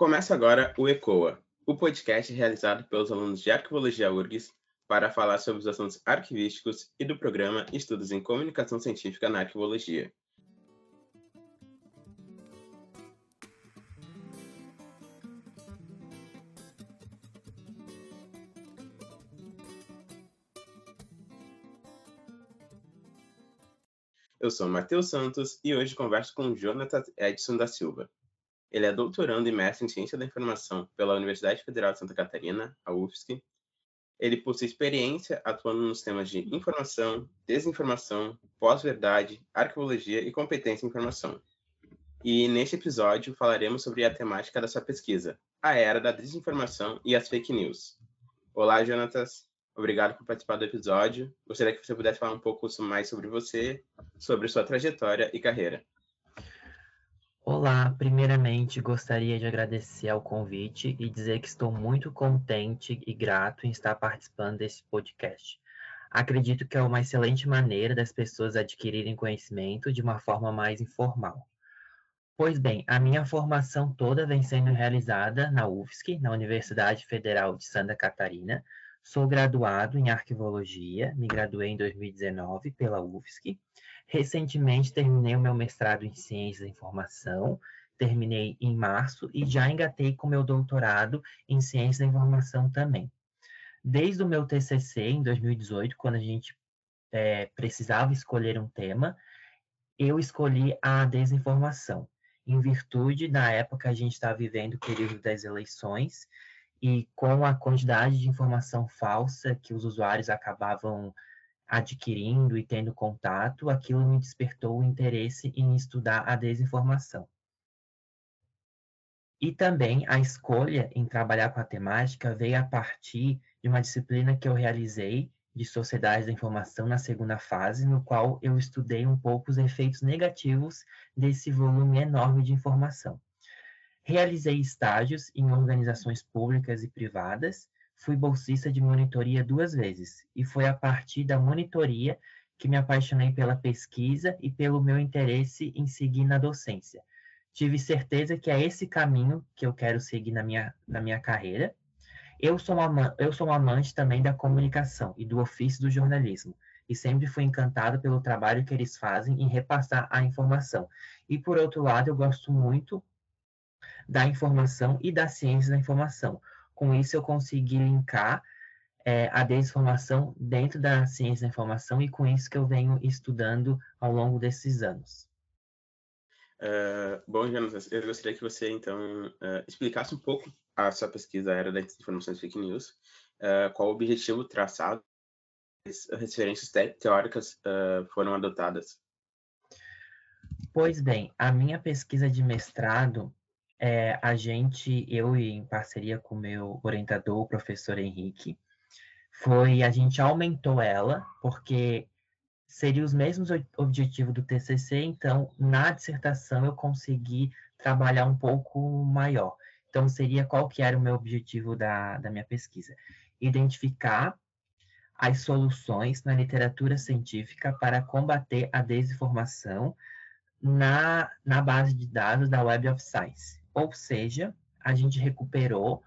Começa agora o ECOA, o podcast realizado pelos alunos de Arquivologia URGS para falar sobre os assuntos arquivísticos e do programa Estudos em Comunicação Científica na Arquivologia. Eu sou Matheus Santos e hoje converso com Jonathan Edson da Silva. Ele é doutorando e mestre em Ciência da Informação pela Universidade Federal de Santa Catarina, a UFSC. Ele possui experiência atuando nos temas de informação, desinformação, pós-verdade, arqueologia e competência em informação. E neste episódio falaremos sobre a temática da sua pesquisa, a era da desinformação e as fake news. Olá, Jonatas. Obrigado por participar do episódio. Gostaria que você pudesse falar um pouco mais sobre você, sobre sua trajetória e carreira. Olá, primeiramente gostaria de agradecer ao convite e dizer que estou muito contente e grato em estar participando desse podcast. Acredito que é uma excelente maneira das pessoas adquirirem conhecimento de uma forma mais informal. Pois bem, a minha formação toda vem sendo realizada na UFSC, na Universidade Federal de Santa Catarina, Sou graduado em arquivologia, me graduei em 2019 pela UFSC. Recentemente terminei o meu mestrado em ciências da informação, terminei em março e já engatei com meu doutorado em ciências da informação também. Desde o meu TCC em 2018, quando a gente é, precisava escolher um tema, eu escolhi a desinformação, em virtude da época a gente está vivendo, o período das eleições, e com a quantidade de informação falsa que os usuários acabavam adquirindo e tendo contato, aquilo me despertou o interesse em estudar a desinformação. E também a escolha em trabalhar com a temática veio a partir de uma disciplina que eu realizei de Sociedade da Informação na segunda fase, no qual eu estudei um pouco os efeitos negativos desse volume enorme de informação. Realizei estágios em organizações públicas e privadas, fui bolsista de monitoria duas vezes, e foi a partir da monitoria que me apaixonei pela pesquisa e pelo meu interesse em seguir na docência. Tive certeza que é esse caminho que eu quero seguir na minha, na minha carreira. Eu sou, uma, eu sou amante também da comunicação e do ofício do jornalismo, e sempre fui encantado pelo trabalho que eles fazem em repassar a informação. E, por outro lado, eu gosto muito da informação e da ciência da informação. Com isso, eu consegui linkar é, a desinformação dentro da ciência da informação e com isso que eu venho estudando ao longo desses anos. Uh, bom, Jonas, eu gostaria que você, então, uh, explicasse um pouco a sua pesquisa Era da Informação e Fake News, uh, qual o objetivo traçado, as referências teóricas foram adotadas. Pois bem, a minha pesquisa de mestrado é, a gente, eu em parceria com meu orientador, o professor Henrique, foi a gente aumentou ela, porque seria os mesmos objetivos do TCC, então na dissertação eu consegui trabalhar um pouco maior. Então seria qual que era o meu objetivo da, da minha pesquisa? Identificar as soluções na literatura científica para combater a desinformação na, na base de dados da Web of Science. Ou seja, a gente recuperou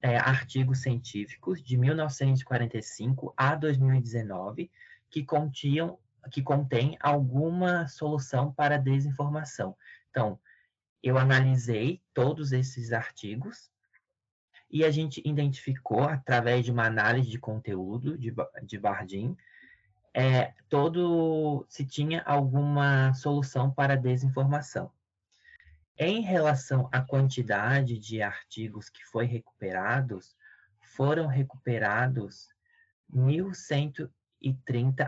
é, artigos científicos de 1945 a 2019 que continham que contém alguma solução para desinformação. Então, eu analisei todos esses artigos e a gente identificou, através de uma análise de conteúdo de, de Bardin, é, todo se tinha alguma solução para desinformação. Em relação à quantidade de artigos que foi recuperados, foram recuperados 1.130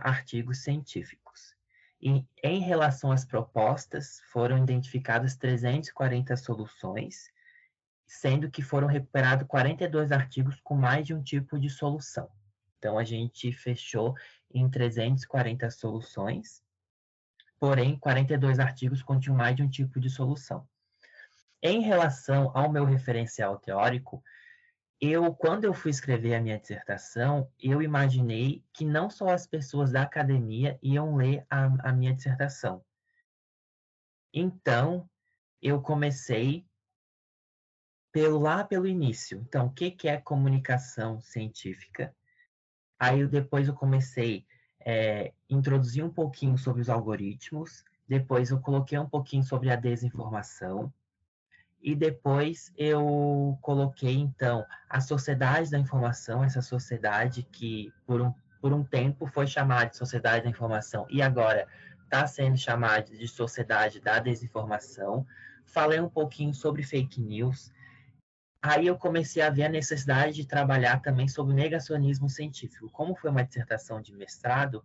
artigos científicos. E em relação às propostas, foram identificadas 340 soluções, sendo que foram recuperados 42 artigos com mais de um tipo de solução. Então, a gente fechou em 340 soluções, porém, 42 artigos continham mais de um tipo de solução. Em relação ao meu referencial teórico, eu, quando eu fui escrever a minha dissertação, eu imaginei que não só as pessoas da academia iam ler a, a minha dissertação. Então, eu comecei pelo lá pelo início. Então, o que, que é comunicação científica? Aí eu, depois eu comecei a é, introduzir um pouquinho sobre os algoritmos, depois eu coloquei um pouquinho sobre a desinformação, e depois eu coloquei, então, a sociedade da informação, essa sociedade que por um, por um tempo foi chamada de sociedade da informação e agora está sendo chamada de sociedade da desinformação. Falei um pouquinho sobre fake news. Aí eu comecei a ver a necessidade de trabalhar também sobre negacionismo científico. Como foi uma dissertação de mestrado,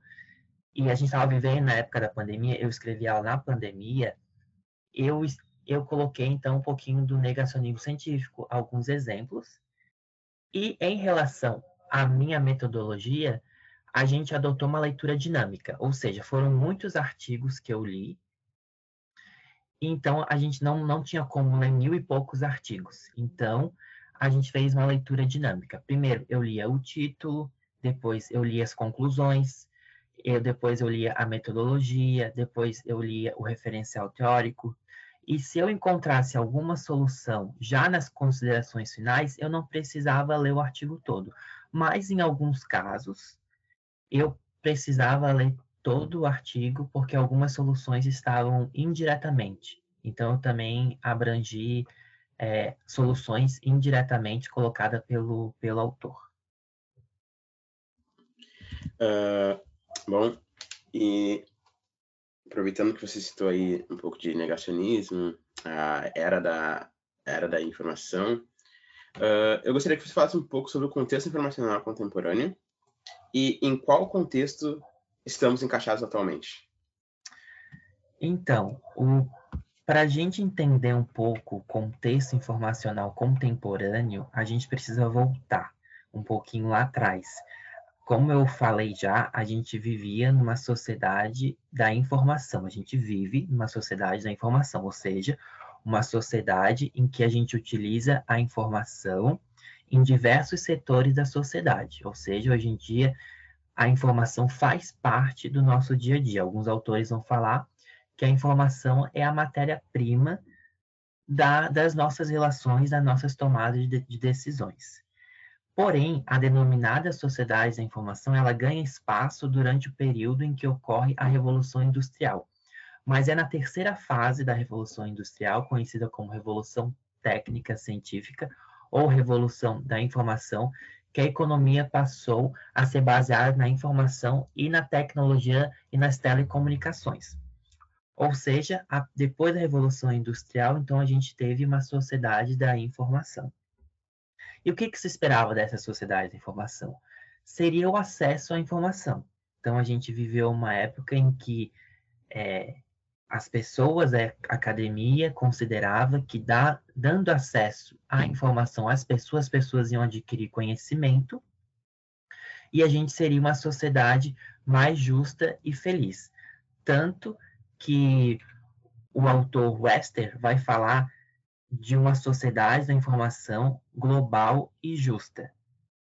e a gente estava vivendo na época da pandemia, eu escrevi ela na pandemia, eu eu coloquei então um pouquinho do negacionismo científico, alguns exemplos. E em relação à minha metodologia, a gente adotou uma leitura dinâmica, ou seja, foram muitos artigos que eu li. Então a gente não, não tinha como ler mil e poucos artigos. Então a gente fez uma leitura dinâmica. Primeiro eu lia o título, depois eu lia as conclusões, eu, depois eu lia a metodologia, depois eu lia o referencial teórico, e se eu encontrasse alguma solução já nas considerações finais, eu não precisava ler o artigo todo. Mas em alguns casos, eu precisava ler todo o artigo porque algumas soluções estavam indiretamente. Então, eu também abrangi é, soluções indiretamente colocadas pelo, pelo autor. Uh, bom, e aproveitando que você citou aí um pouco de negacionismo, a era da, era da informação, uh, eu gostaria que você falasse um pouco sobre o contexto informacional contemporâneo e em qual contexto estamos encaixados atualmente. Então, para a gente entender um pouco o contexto informacional contemporâneo, a gente precisa voltar um pouquinho lá atrás como eu falei já, a gente vivia numa sociedade da informação. A gente vive numa sociedade da informação, ou seja, uma sociedade em que a gente utiliza a informação em diversos setores da sociedade. Ou seja, hoje em dia a informação faz parte do nosso dia a dia. Alguns autores vão falar que a informação é a matéria-prima da, das nossas relações, das nossas tomadas de, de decisões. Porém, a denominada sociedade da informação, ela ganha espaço durante o período em que ocorre a Revolução Industrial. Mas é na terceira fase da Revolução Industrial, conhecida como Revolução Técnica Científica ou Revolução da Informação, que a economia passou a ser baseada na informação e na tecnologia e nas telecomunicações. Ou seja, a, depois da Revolução Industrial, então a gente teve uma sociedade da informação. E o que, que se esperava dessa sociedade da informação? Seria o acesso à informação. Então, a gente viveu uma época em que é, as pessoas, a academia considerava que dá, dando acesso à informação às pessoas, as pessoas iam adquirir conhecimento e a gente seria uma sociedade mais justa e feliz. Tanto que o autor Wester vai falar de uma sociedade da informação global e justa.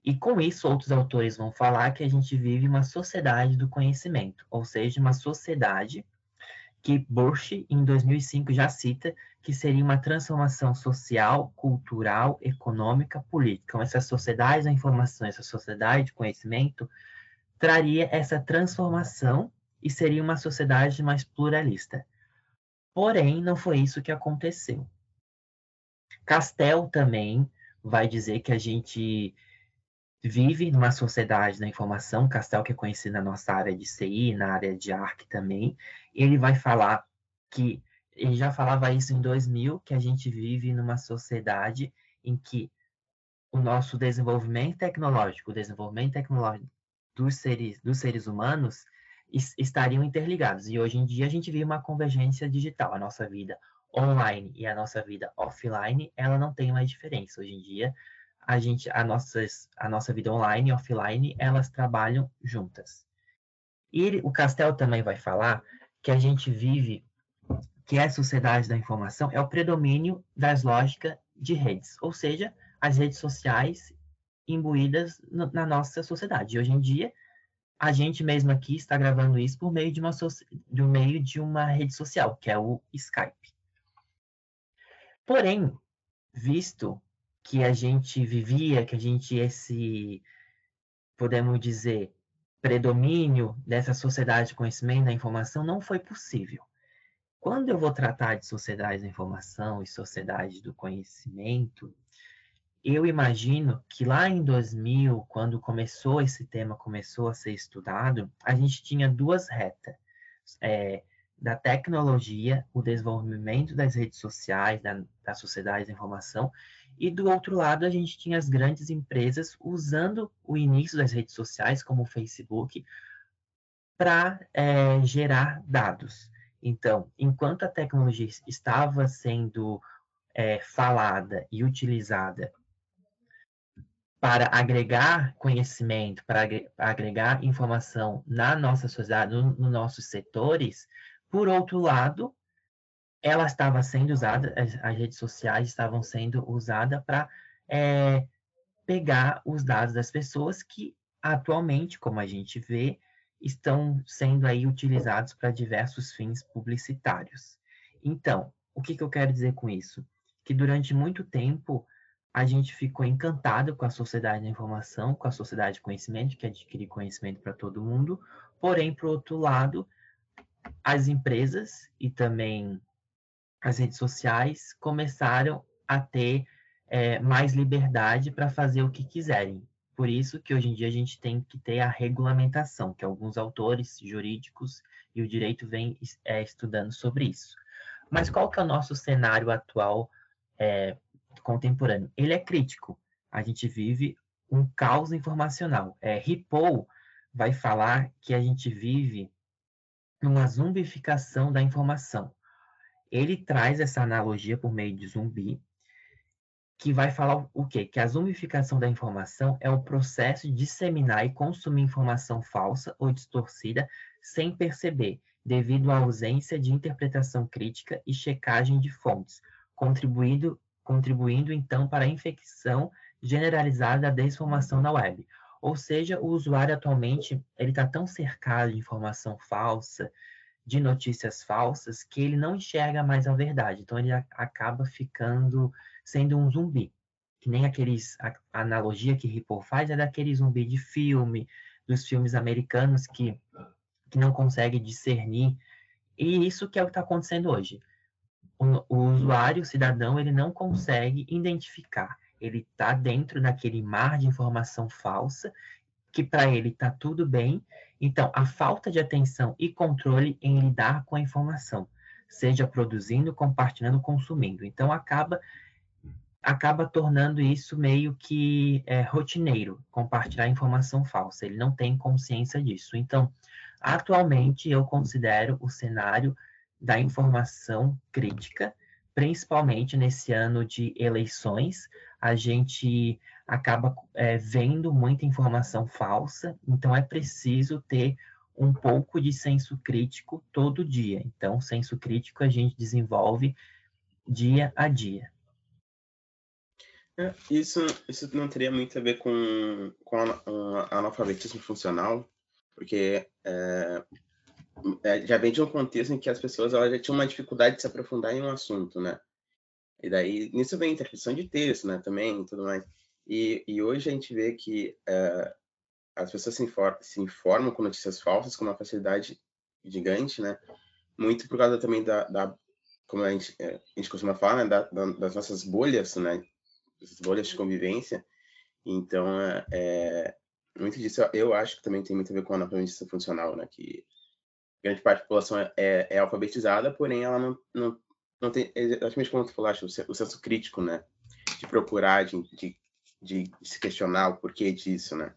E com isso, outros autores vão falar que a gente vive uma sociedade do conhecimento, ou seja, uma sociedade que Bosch, em 2005, já cita que seria uma transformação social, cultural, econômica, política. Então, essa sociedade da informação, essa sociedade de conhecimento, traria essa transformação e seria uma sociedade mais pluralista. Porém, não foi isso que aconteceu. Castel também vai dizer que a gente vive numa sociedade da informação, Castel que é conhecido na nossa área de CI, na área de ARC também, ele vai falar que, ele já falava isso em 2000, que a gente vive numa sociedade em que o nosso desenvolvimento tecnológico, o desenvolvimento tecnológico dos seres, dos seres humanos estariam interligados. E hoje em dia a gente vive uma convergência digital. A nossa vida online e a nossa vida offline, ela não tem mais diferença. Hoje em dia, a gente, a, nossas, a nossa vida online e offline, elas trabalham juntas. E o Castel também vai falar que a gente vive, que é a sociedade da informação, é o predomínio das lógicas de redes, ou seja, as redes sociais imbuídas no, na nossa sociedade. E hoje em dia, a gente mesmo aqui está gravando isso por meio de uma, so, meio de uma rede social, que é o Skype. Porém, visto que a gente vivia, que a gente esse podemos dizer predomínio dessa sociedade de conhecimento da informação não foi possível. Quando eu vou tratar de sociedade da informação e sociedade do conhecimento, eu imagino que lá em 2000, quando começou esse tema, começou a ser estudado, a gente tinha duas retas. É, da tecnologia, o desenvolvimento das redes sociais, da, da sociedade da informação, e do outro lado a gente tinha as grandes empresas usando o início das redes sociais, como o Facebook, para é, gerar dados. Então, enquanto a tecnologia estava sendo é, falada e utilizada para agregar conhecimento, para agregar informação na nossa sociedade, nos no nossos setores, por outro lado, ela estava sendo usada, as, as redes sociais estavam sendo usadas para é, pegar os dados das pessoas que atualmente, como a gente vê, estão sendo aí utilizados para diversos fins publicitários. Então, o que, que eu quero dizer com isso? Que durante muito tempo a gente ficou encantado com a sociedade da informação, com a sociedade de conhecimento, que adquire conhecimento para todo mundo, porém, por outro lado, as empresas e também as redes sociais começaram a ter é, mais liberdade para fazer o que quiserem. Por isso que hoje em dia a gente tem que ter a regulamentação, que alguns autores jurídicos e o direito vêm é, estudando sobre isso. Mas qual que é o nosso cenário atual é, contemporâneo? Ele é crítico. A gente vive um caos informacional. É, Ripoll vai falar que a gente vive uma zumbificação da informação. Ele traz essa analogia por meio de zumbi, que vai falar o quê? Que a zumbificação da informação é o processo de disseminar e consumir informação falsa ou distorcida sem perceber, devido à ausência de interpretação crítica e checagem de fontes, contribuindo, contribuindo então para a infecção generalizada da desinformação na web. Ou seja, o usuário atualmente ele está tão cercado de informação falsa, de notícias falsas, que ele não enxerga mais a verdade. Então ele acaba ficando sendo um zumbi. Que nem aqueles. A, a analogia que Ripple faz é daquele zumbi de filme, dos filmes americanos que, que não consegue discernir. E isso que é o que está acontecendo hoje. O, o usuário, o cidadão, ele não consegue identificar. Ele está dentro daquele mar de informação falsa, que para ele está tudo bem. Então, a falta de atenção e controle em lidar com a informação, seja produzindo, compartilhando, consumindo. Então, acaba acaba tornando isso meio que é, rotineiro, compartilhar informação falsa. Ele não tem consciência disso. Então, atualmente, eu considero o cenário da informação crítica, principalmente nesse ano de eleições, a gente acaba é, vendo muita informação falsa, então é preciso ter um pouco de senso crítico todo dia. Então, senso crítico a gente desenvolve dia a dia. É, isso, isso não teria muito a ver com, com analfabetismo funcional, porque é, é, já vem de um contexto em que as pessoas elas já tinham uma dificuldade de se aprofundar em um assunto, né? E daí, nisso vem a interpretação de texto, né, também, e tudo mais. E, e hoje a gente vê que é, as pessoas se, se informam com notícias falsas com uma facilidade gigante, né? Muito por causa também da, da como a gente, é, a gente costuma falar, né, da, da, das nossas bolhas, né? essas bolhas de convivência. Então, é, é, muito disso eu acho que também tem muito a ver com a analfabetismo funcional, né? Que grande parte da população é, é, é alfabetizada, porém ela não, não, não tem, exatamente como tu falaste, o, o senso crítico, né? De procurar, de, de, de se questionar o porquê disso, né?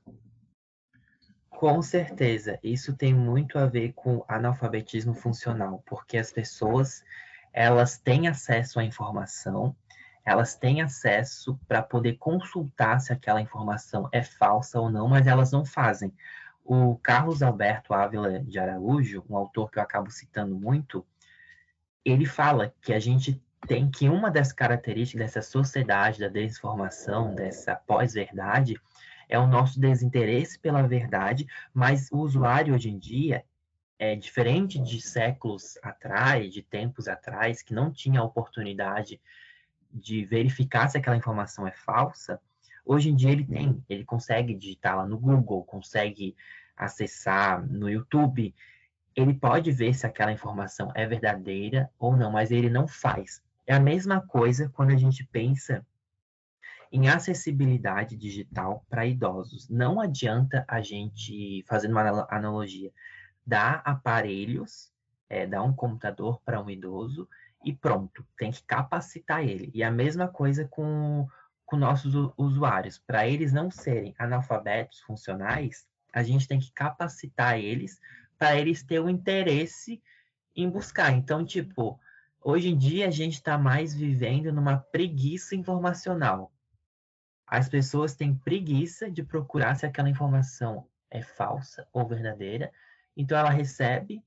Com certeza, isso tem muito a ver com analfabetismo funcional, porque as pessoas elas têm acesso à informação, elas têm acesso para poder consultar se aquela informação é falsa ou não, mas elas não fazem. O Carlos Alberto Ávila de Araújo, um autor que eu acabo citando muito, ele fala que a gente tem que uma das características dessa sociedade da desinformação, dessa pós-verdade, é o nosso desinteresse pela verdade, mas o usuário hoje em dia é diferente de séculos atrás, de tempos atrás, que não tinha a oportunidade de verificar se aquela informação é falsa, hoje em dia ele tem, ele consegue digitar lá no Google, consegue acessar no YouTube, ele pode ver se aquela informação é verdadeira ou não, mas ele não faz. É a mesma coisa quando a gente pensa em acessibilidade digital para idosos. Não adianta a gente, fazendo uma analogia, dar aparelhos, é, dar um computador para um idoso e pronto, tem que capacitar ele. E a mesma coisa com, com nossos usuários. Para eles não serem analfabetos funcionais, a gente tem que capacitar eles para eles terem o interesse em buscar. Então, tipo, hoje em dia a gente está mais vivendo numa preguiça informacional. As pessoas têm preguiça de procurar se aquela informação é falsa ou verdadeira. Então ela recebe,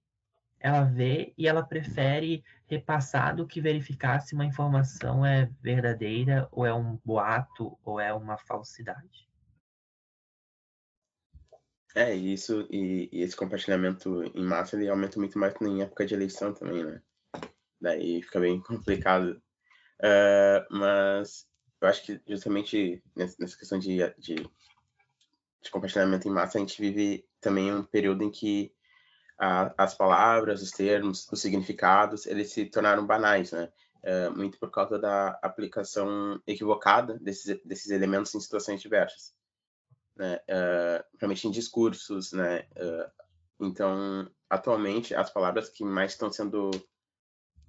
ela vê e ela prefere repassar do que verificar se uma informação é verdadeira ou é um boato ou é uma falsidade. É, isso, e, e, esse compartilhamento em massa, ele aumenta muito mais em época de eleição também, né? Daí fica bem complicado. Uh, mas eu acho que justamente nessa questão de, de, de, compartilhamento em massa, a gente vive também um período em que a, as palavras, os termos, os significados, eles se tornaram banais, né? Uh, muito por causa da aplicação equivocada desses, desses elementos em situações diversas, né? Uh, principalmente em discursos, né? Uh, então, atualmente, as palavras que mais estão sendo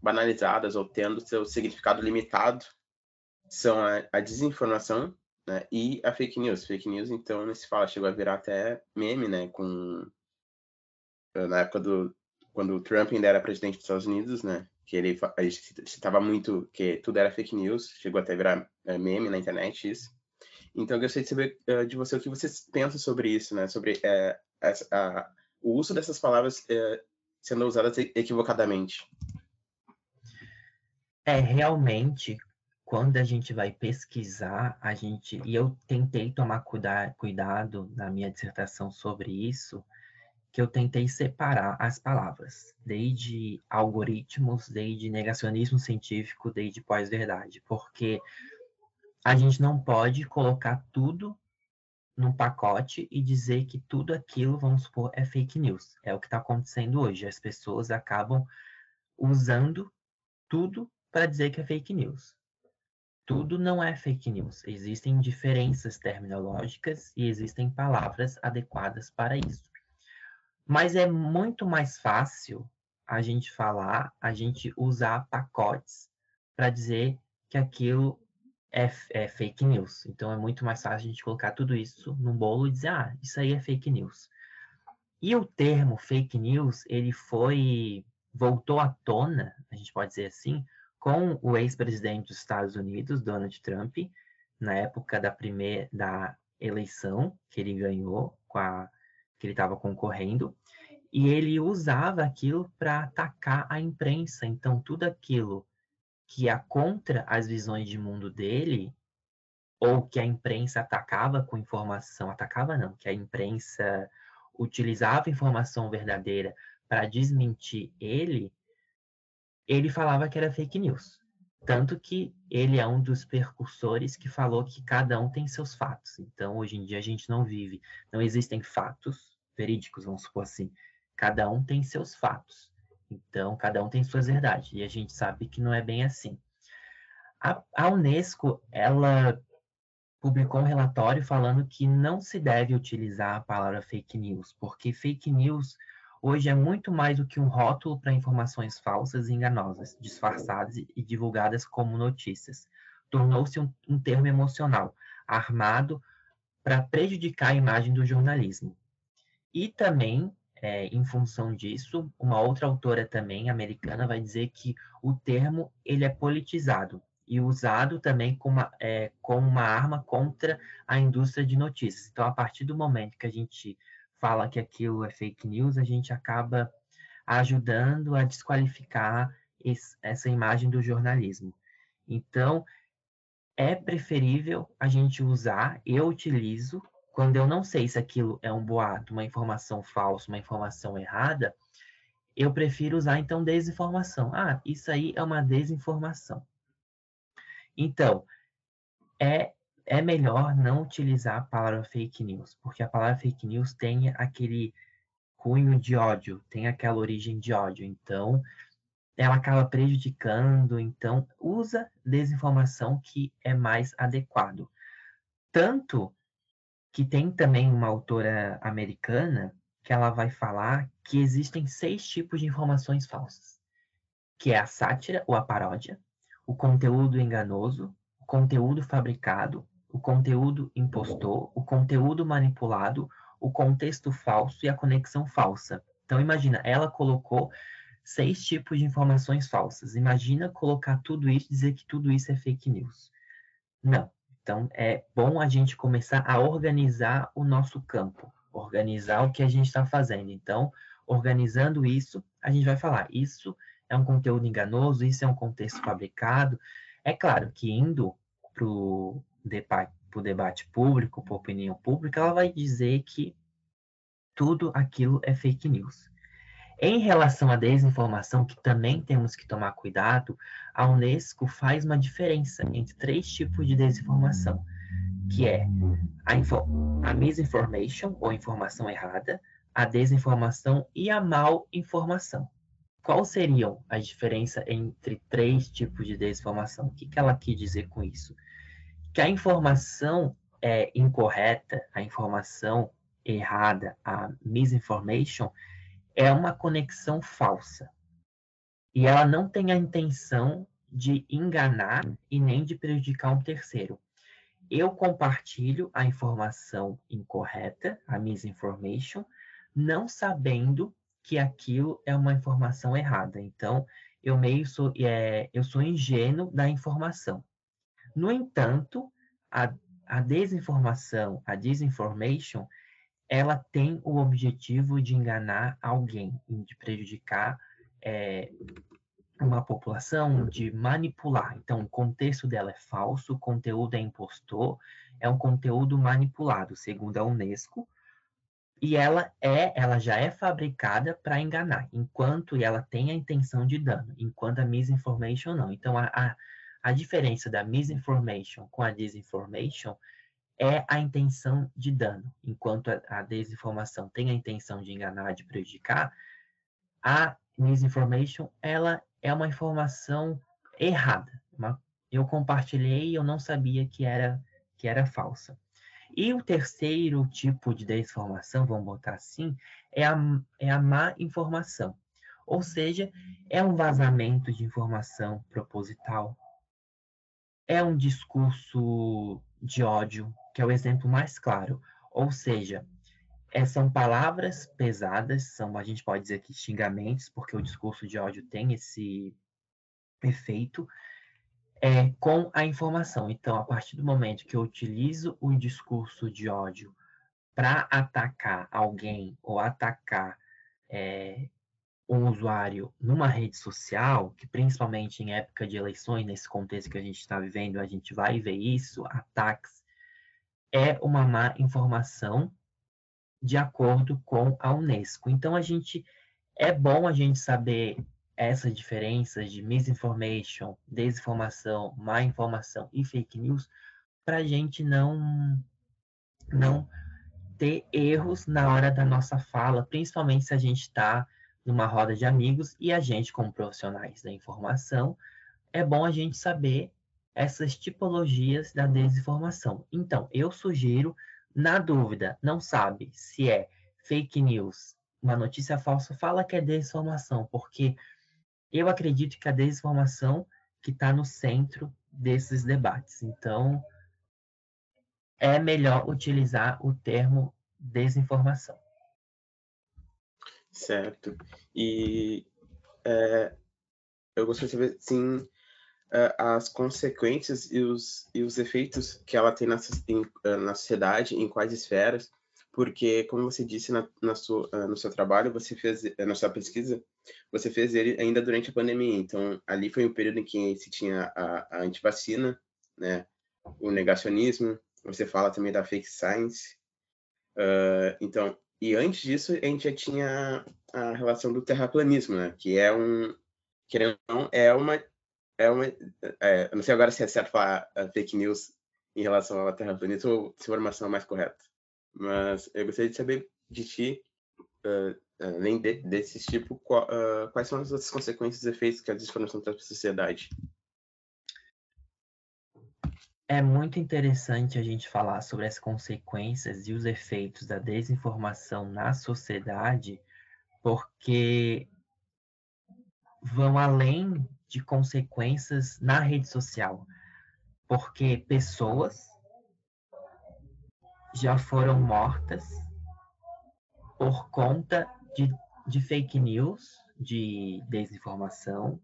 banalizadas ou tendo seu significado limitado são a, a desinformação né, e a fake news. Fake news, então, nesse fala, chegou a virar até meme, né? Com, na época do. Quando o Trump ainda era presidente dos Estados Unidos, né? Que ele a citava muito que tudo era fake news, chegou até a virar meme na internet, isso. Então, eu gostaria de saber uh, de você o que vocês pensam sobre isso, né? Sobre uh, uh, o uso dessas palavras sendo usadas equivocadamente. É, realmente, quando a gente vai pesquisar, a gente e eu tentei tomar cuida, cuidado na minha dissertação sobre isso, que eu tentei separar as palavras, desde algoritmos, desde negacionismo científico, desde pós-verdade, porque a gente não pode colocar tudo num pacote e dizer que tudo aquilo, vamos supor, é fake news. É o que está acontecendo hoje. As pessoas acabam usando tudo para dizer que é fake news tudo não é fake news. Existem diferenças terminológicas e existem palavras adequadas para isso. Mas é muito mais fácil a gente falar, a gente usar pacotes para dizer que aquilo é, é, fake news. Então é muito mais fácil a gente colocar tudo isso num bolo e dizer, ah, isso aí é fake news. E o termo fake news, ele foi voltou à tona, a gente pode dizer assim, com o ex-presidente dos Estados Unidos, Donald Trump, na época da primeira da eleição que ele ganhou, com a, que ele estava concorrendo, e ele usava aquilo para atacar a imprensa. Então, tudo aquilo que ia contra as visões de mundo dele, ou que a imprensa atacava com informação, atacava não, que a imprensa utilizava informação verdadeira para desmentir ele, ele falava que era fake news. Tanto que ele é um dos percursores que falou que cada um tem seus fatos. Então, hoje em dia, a gente não vive, não existem fatos verídicos, vamos supor assim. Cada um tem seus fatos. Então, cada um tem suas verdades. E a gente sabe que não é bem assim. A, a Unesco, ela publicou um relatório falando que não se deve utilizar a palavra fake news, porque fake news hoje é muito mais do que um rótulo para informações falsas e enganosas, disfarçadas e divulgadas como notícias. Tornou-se um, um termo emocional, armado para prejudicar a imagem do jornalismo. E também, é, em função disso, uma outra autora também americana vai dizer que o termo ele é politizado e usado também como uma, é, como uma arma contra a indústria de notícias. Então, a partir do momento que a gente fala que aquilo é fake news, a gente acaba ajudando a desqualificar esse, essa imagem do jornalismo. Então, é preferível a gente usar, eu utilizo, quando eu não sei se aquilo é um boato, uma informação falsa, uma informação errada, eu prefiro usar então desinformação. Ah, isso aí é uma desinformação. Então, é, é melhor não utilizar a palavra fake news, porque a palavra fake news tem aquele cunho de ódio, tem aquela origem de ódio. Então, ela acaba prejudicando. Então, usa desinformação que é mais adequado. Tanto que tem também uma autora americana que ela vai falar que existem seis tipos de informações falsas, que é a sátira ou a paródia, o conteúdo enganoso, o conteúdo fabricado, o conteúdo impostor, o conteúdo manipulado, o contexto falso e a conexão falsa. Então imagina, ela colocou seis tipos de informações falsas. Imagina colocar tudo isso dizer que tudo isso é fake news. Não. Então é bom a gente começar a organizar o nosso campo, organizar o que a gente está fazendo. Então, organizando isso, a gente vai falar: isso é um conteúdo enganoso, isso é um contexto fabricado. É claro que indo para o debate, debate público, para a opinião pública, ela vai dizer que tudo aquilo é fake news. Em relação à desinformação, que também temos que tomar cuidado, a Unesco faz uma diferença entre três tipos de desinformação que é a, a misinformation, ou informação errada, a desinformação e a mal informação. Qual seriam as diferenças entre três tipos de desinformação? O que, que ela quis dizer com isso? Que a informação é incorreta, a informação errada, a misinformation, é uma conexão falsa. E ela não tem a intenção de enganar e nem de prejudicar um terceiro eu compartilho a informação incorreta, a misinformation, não sabendo que aquilo é uma informação errada. Então, eu meio sou, é, eu sou ingênuo da informação. No entanto, a, a desinformação, a disinformation, ela tem o objetivo de enganar alguém, de prejudicar é, uma população de manipular. Então, o contexto dela é falso, o conteúdo é impostor, é um conteúdo manipulado, segundo a Unesco, e ela é, ela já é fabricada para enganar, enquanto ela tem a intenção de dano, enquanto a misinformation não. Então, a, a, a diferença da misinformation com a disinformation é a intenção de dano, enquanto a, desinformação tem a intenção de enganar, de prejudicar, a misinformation, ela é uma informação errada. Uma, eu compartilhei e eu não sabia que era, que era falsa. E o terceiro tipo de desinformação, vamos botar assim, é a, é a má informação. Ou seja, é um vazamento de informação proposital. É um discurso de ódio, que é o exemplo mais claro. Ou seja, é, são palavras pesadas, são, a gente pode dizer que xingamentos, porque o discurso de ódio tem esse efeito, é, com a informação. Então, a partir do momento que eu utilizo o discurso de ódio para atacar alguém ou atacar é, um usuário numa rede social, que principalmente em época de eleições, nesse contexto que a gente está vivendo, a gente vai ver isso, ataques, é uma má informação de acordo com a Unesco. Então, a gente é bom a gente saber essas diferenças de misinformation, desinformação, má informação e fake news para a gente não não ter erros na hora da nossa fala, principalmente se a gente está numa roda de amigos e a gente, como profissionais da informação, é bom a gente saber essas tipologias da desinformação. Então, eu sugiro na dúvida, não sabe se é fake news, uma notícia falsa, fala que é desinformação, porque eu acredito que a desinformação que está no centro desses debates. Então, é melhor utilizar o termo desinformação. Certo. E é, eu gostaria de saber, sim, as consequências e os, e os efeitos que ela tem na, em, uh, na sociedade, em quais esferas, porque, como você disse na, na sua, uh, no seu trabalho, você fez, na sua pesquisa, você fez ele ainda durante a pandemia, então ali foi um período em que se tinha a, a antivacina, né, o negacionismo, você fala também da fake science, então, e antes disso, a gente já tinha a relação do terraplanismo, né, que é um, querendo ou não, é uma é uma. É, eu não sei agora se é certo falar uh, fake news em relação à Terra planeta ou se informação é mais correta. Mas eu gostaria de saber de ti, uh, além de, desses tipos, qual, uh, quais são as outras consequências e efeitos que a desinformação traz para a sociedade? É muito interessante a gente falar sobre as consequências e os efeitos da desinformação na sociedade, porque vão além de consequências na rede social, porque pessoas já foram mortas por conta de, de fake news, de desinformação.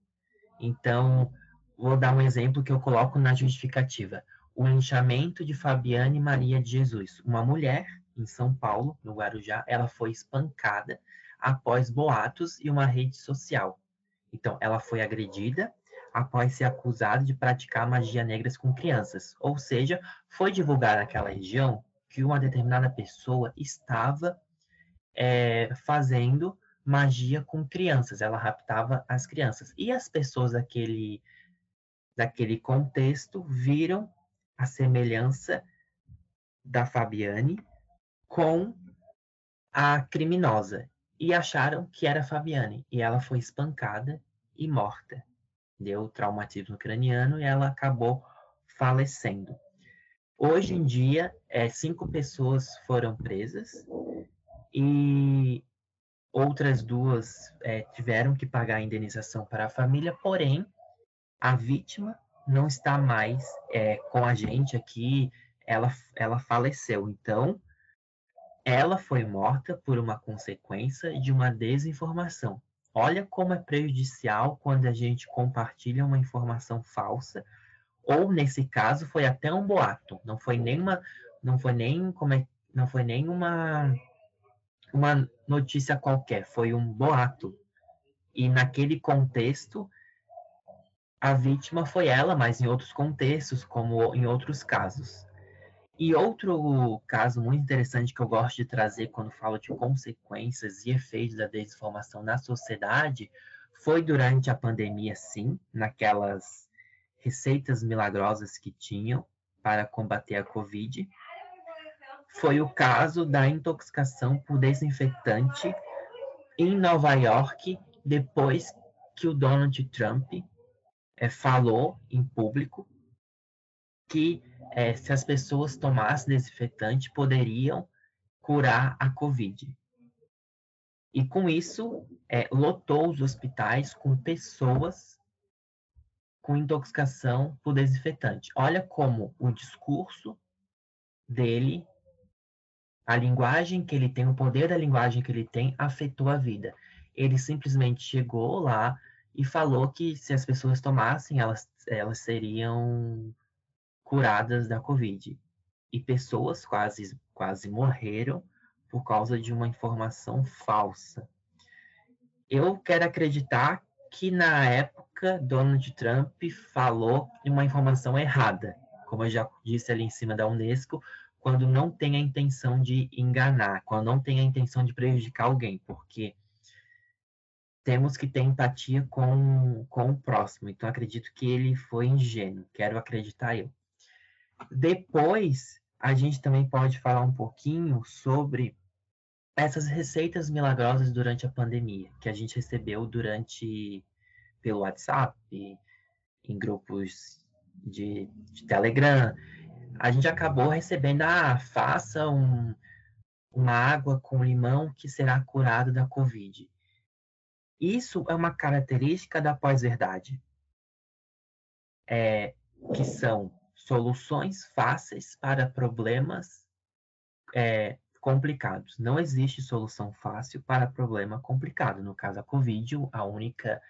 Então, vou dar um exemplo que eu coloco na justificativa. O linchamento de Fabiane Maria de Jesus, uma mulher em São Paulo, no Guarujá, ela foi espancada após boatos e uma rede social. Então, ela foi agredida após ser acusada de praticar magia negras com crianças. Ou seja, foi divulgado naquela região que uma determinada pessoa estava é, fazendo magia com crianças. Ela raptava as crianças. E as pessoas daquele, daquele contexto viram a semelhança da Fabiane com a criminosa e acharam que era Fabiane. E ela foi espancada e morta. Deu traumatismo craniano e ela acabou falecendo. Hoje em dia, é, cinco pessoas foram presas e outras duas é, tiveram que pagar a indenização para a família, porém, a vítima não está mais é, com a gente aqui, ela, ela faleceu. Então, ela foi morta por uma consequência de uma desinformação. Olha como é prejudicial quando a gente compartilha uma informação falsa, ou nesse caso foi até um boato, não foi nenhuma, não foi nem como é, não foi nem uma uma notícia qualquer, foi um boato. E naquele contexto a vítima foi ela, mas em outros contextos, como em outros casos. E outro caso muito interessante que eu gosto de trazer quando falo de consequências e efeitos da desinformação na sociedade foi durante a pandemia, sim, naquelas receitas milagrosas que tinham para combater a Covid. Foi o caso da intoxicação por desinfetante em Nova York, depois que o Donald Trump é, falou em público que é, se as pessoas tomassem desinfetante, poderiam curar a Covid. E com isso, é, lotou os hospitais com pessoas com intoxicação por desinfetante. Olha como o discurso dele, a linguagem que ele tem, o poder da linguagem que ele tem, afetou a vida. Ele simplesmente chegou lá e falou que se as pessoas tomassem, elas, elas seriam curadas da Covid. E pessoas quase, quase morreram por causa de uma informação falsa. Eu quero acreditar que na época Donald Trump falou uma informação errada, como eu já disse ali em cima da Unesco, quando não tem a intenção de enganar, quando não tem a intenção de prejudicar alguém, porque temos que ter empatia com, com o próximo. Então acredito que ele foi ingênuo, quero acreditar eu. Depois, a gente também pode falar um pouquinho sobre essas receitas milagrosas durante a pandemia, que a gente recebeu durante pelo WhatsApp, em grupos de, de Telegram. A gente acabou recebendo, ah, faça um, uma água com limão que será curado da Covid. Isso é uma característica da pós-verdade, é, que são soluções fáceis para problemas é, complicados. Não existe solução fácil para problema complicado. No caso, a Covid, a única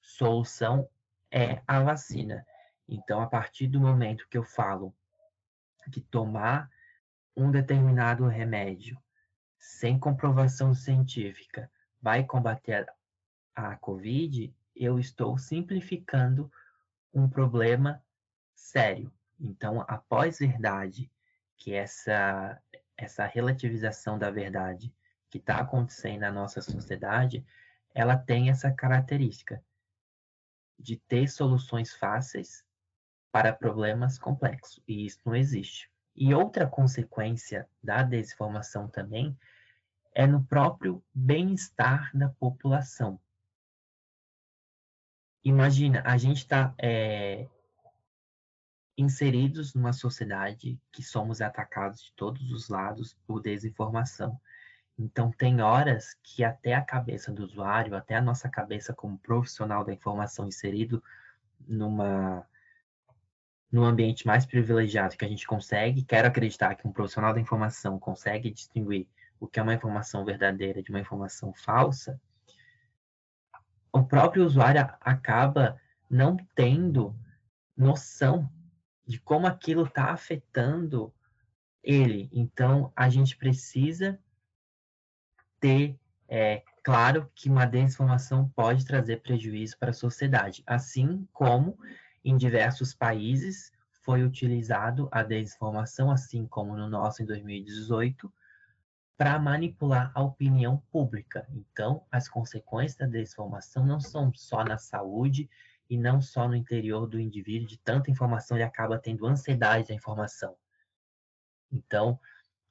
solução é a vacina. Então, a partir do momento que eu falo que tomar um determinado remédio sem comprovação científica vai combater a Covid, eu estou simplificando um problema sério. Então, a pós-verdade, que essa, essa relativização da verdade que está acontecendo na nossa sociedade, ela tem essa característica de ter soluções fáceis para problemas complexos, e isso não existe. E outra consequência da desinformação também é no próprio bem-estar da população. Imagina, a gente está é, inseridos numa sociedade que somos atacados de todos os lados por desinformação. Então, tem horas que até a cabeça do usuário, até a nossa cabeça como profissional da informação inserido numa no ambiente mais privilegiado que a gente consegue, quero acreditar que um profissional da informação consegue distinguir o que é uma informação verdadeira de uma informação falsa, o próprio usuário acaba não tendo noção de como aquilo está afetando ele. Então, a gente precisa ter é, claro que uma desinformação pode trazer prejuízo para a sociedade, assim como em diversos países foi utilizado a desinformação, assim como no nosso em 2018, para manipular a opinião pública. Então, as consequências da desinformação não são só na saúde e não só no interior do indivíduo, de tanta informação ele acaba tendo ansiedade da informação. Então,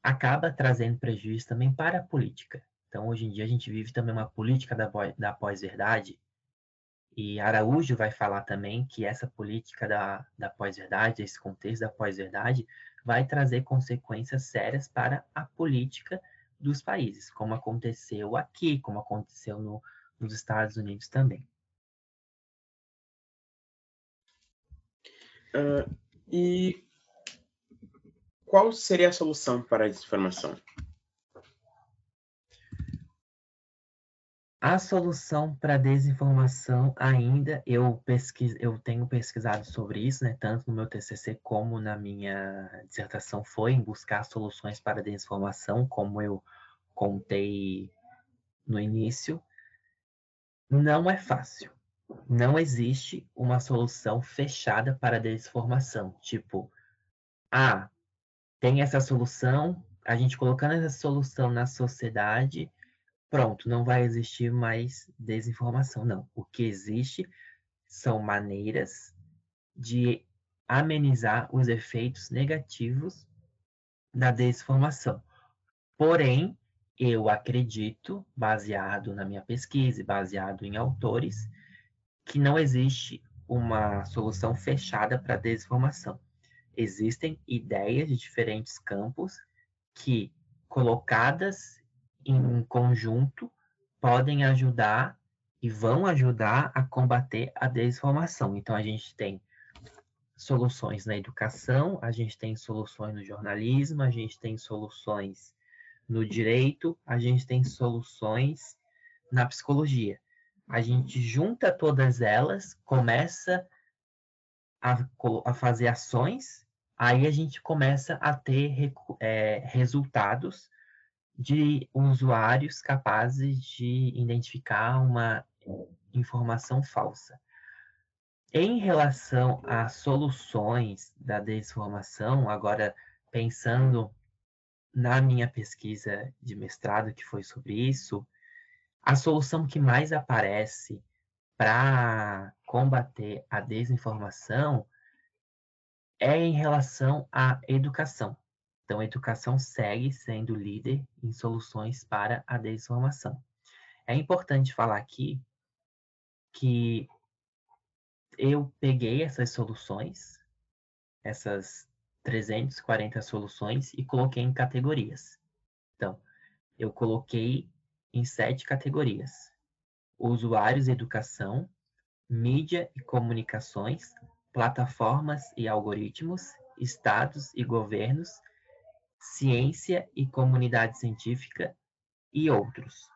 acaba trazendo prejuízo também para a política. Então, hoje em dia, a gente vive também uma política da, da pós-verdade, e Araújo vai falar também que essa política da, da pós-verdade, esse contexto da pós-verdade, vai trazer consequências sérias para a política dos países, como aconteceu aqui, como aconteceu no, nos Estados Unidos também. Uh, e qual seria a solução para a desinformação? A solução para a desinformação ainda, eu, pesquis, eu tenho pesquisado sobre isso, né, tanto no meu TCC como na minha dissertação, foi em buscar soluções para a desinformação, como eu contei no início. Não é fácil. Não existe uma solução fechada para a desinformação. Tipo, ah, tem essa solução, a gente colocando essa solução na sociedade, pronto, não vai existir mais desinformação. Não. O que existe são maneiras de amenizar os efeitos negativos da desinformação. Porém, eu acredito, baseado na minha pesquisa, baseado em autores, que não existe uma solução fechada para a desinformação. Existem ideias de diferentes campos que, colocadas em conjunto podem ajudar e vão ajudar a combater a desinformação. Então, a gente tem soluções na educação, a gente tem soluções no jornalismo, a gente tem soluções no direito, a gente tem soluções na psicologia. A gente junta todas elas, começa a, a fazer ações, aí a gente começa a ter é, resultados de usuários capazes de identificar uma informação falsa. Em relação às soluções da desinformação, agora pensando na minha pesquisa de mestrado, que foi sobre isso, a solução que mais aparece para combater a desinformação é em relação à educação. Então, a educação segue sendo líder em soluções para a desinformação. É importante falar aqui que eu peguei essas soluções, essas 340 soluções, e coloquei em categorias. Então, eu coloquei em sete categorias: usuários e educação, mídia e comunicações, plataformas e algoritmos, estados e governos, ciência e comunidade científica e outros.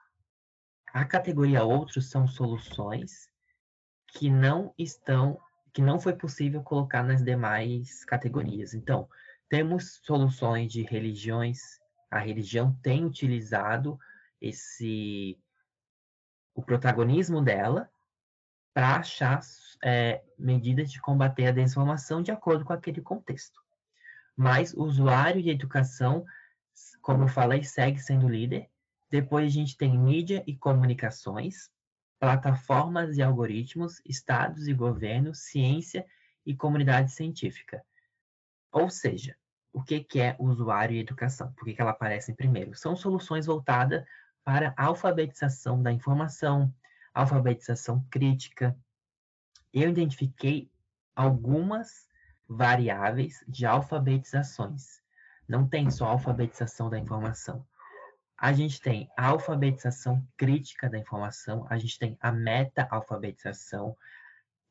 A categoria outros são soluções que não estão que não foi possível colocar nas demais categorias. Então, temos soluções de religiões, a religião tem utilizado esse o protagonismo dela para achar é, medidas de combater a desinformação de acordo com aquele contexto mas o usuário de educação, como eu falei, segue sendo líder. Depois a gente tem mídia e comunicações, plataformas e algoritmos, estados e governos, ciência e comunidade científica. Ou seja, o que, que é usuário e educação? Por que, que ela aparece em primeiro? São soluções voltadas para alfabetização da informação, alfabetização crítica. Eu identifiquei algumas variáveis de alfabetizações. Não tem só alfabetização da informação. A gente tem a alfabetização crítica da informação, a gente tem a meta-alfabetização,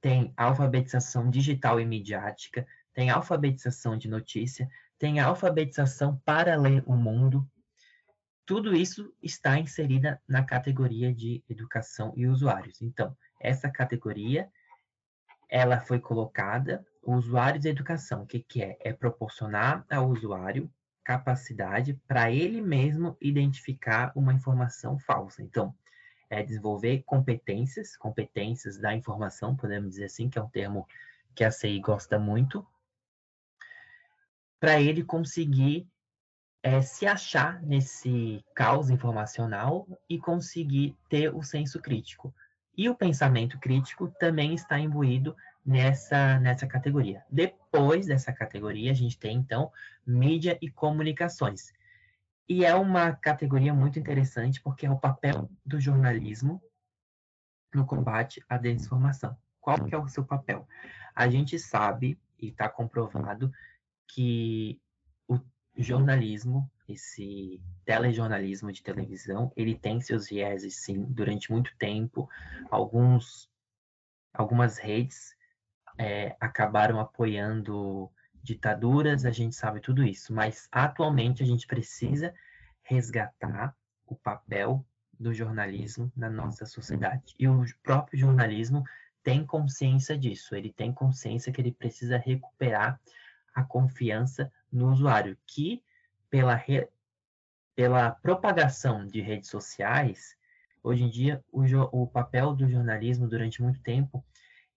tem a alfabetização digital e midiática, tem a alfabetização de notícia, tem a alfabetização para ler o mundo. Tudo isso está inserida na categoria de educação e usuários. Então, essa categoria ela foi colocada usuários de educação. O que, que é? É proporcionar ao usuário capacidade para ele mesmo identificar uma informação falsa. Então, é desenvolver competências, competências da informação, podemos dizer assim, que é um termo que a CI gosta muito, para ele conseguir é, se achar nesse caos informacional e conseguir ter o senso crítico. E o pensamento crítico também está imbuído nessa, nessa categoria. Depois dessa categoria, a gente tem, então, mídia e comunicações. E é uma categoria muito interessante porque é o papel do jornalismo no combate à desinformação. Qual que é o seu papel? A gente sabe, e está comprovado, que jornalismo, esse telejornalismo de televisão, ele tem seus vieses, sim, durante muito tempo. Alguns, algumas redes é, acabaram apoiando ditaduras, a gente sabe tudo isso, mas atualmente a gente precisa resgatar o papel do jornalismo na nossa sociedade. E o próprio jornalismo tem consciência disso, ele tem consciência que ele precisa recuperar a confiança no usuário, que pela, re... pela propagação de redes sociais, hoje em dia o, o papel do jornalismo durante muito tempo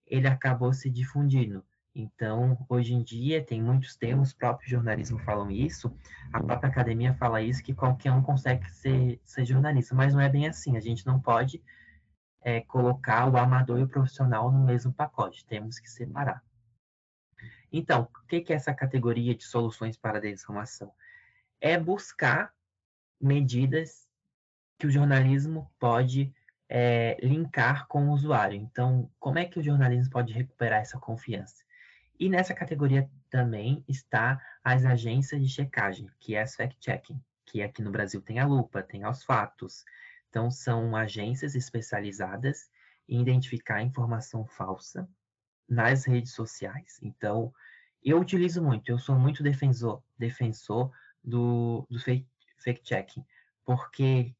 ele acabou se difundindo. Então, hoje em dia, tem muitos termos, próprio jornalismo falam isso, a própria academia fala isso, que qualquer um consegue ser, ser jornalista, mas não é bem assim, a gente não pode é, colocar o amador e o profissional no mesmo pacote, temos que separar. Então, o que é essa categoria de soluções para a desinformação? É buscar medidas que o jornalismo pode é, linkar com o usuário. Então, como é que o jornalismo pode recuperar essa confiança? E nessa categoria também está as agências de checagem, que é as fact-checking, que aqui no Brasil tem a Lupa, tem aos fatos. Então, são agências especializadas em identificar informação falsa nas redes sociais. Então, eu utilizo muito, eu sou muito defensor, defensor do, do fact-checking, porque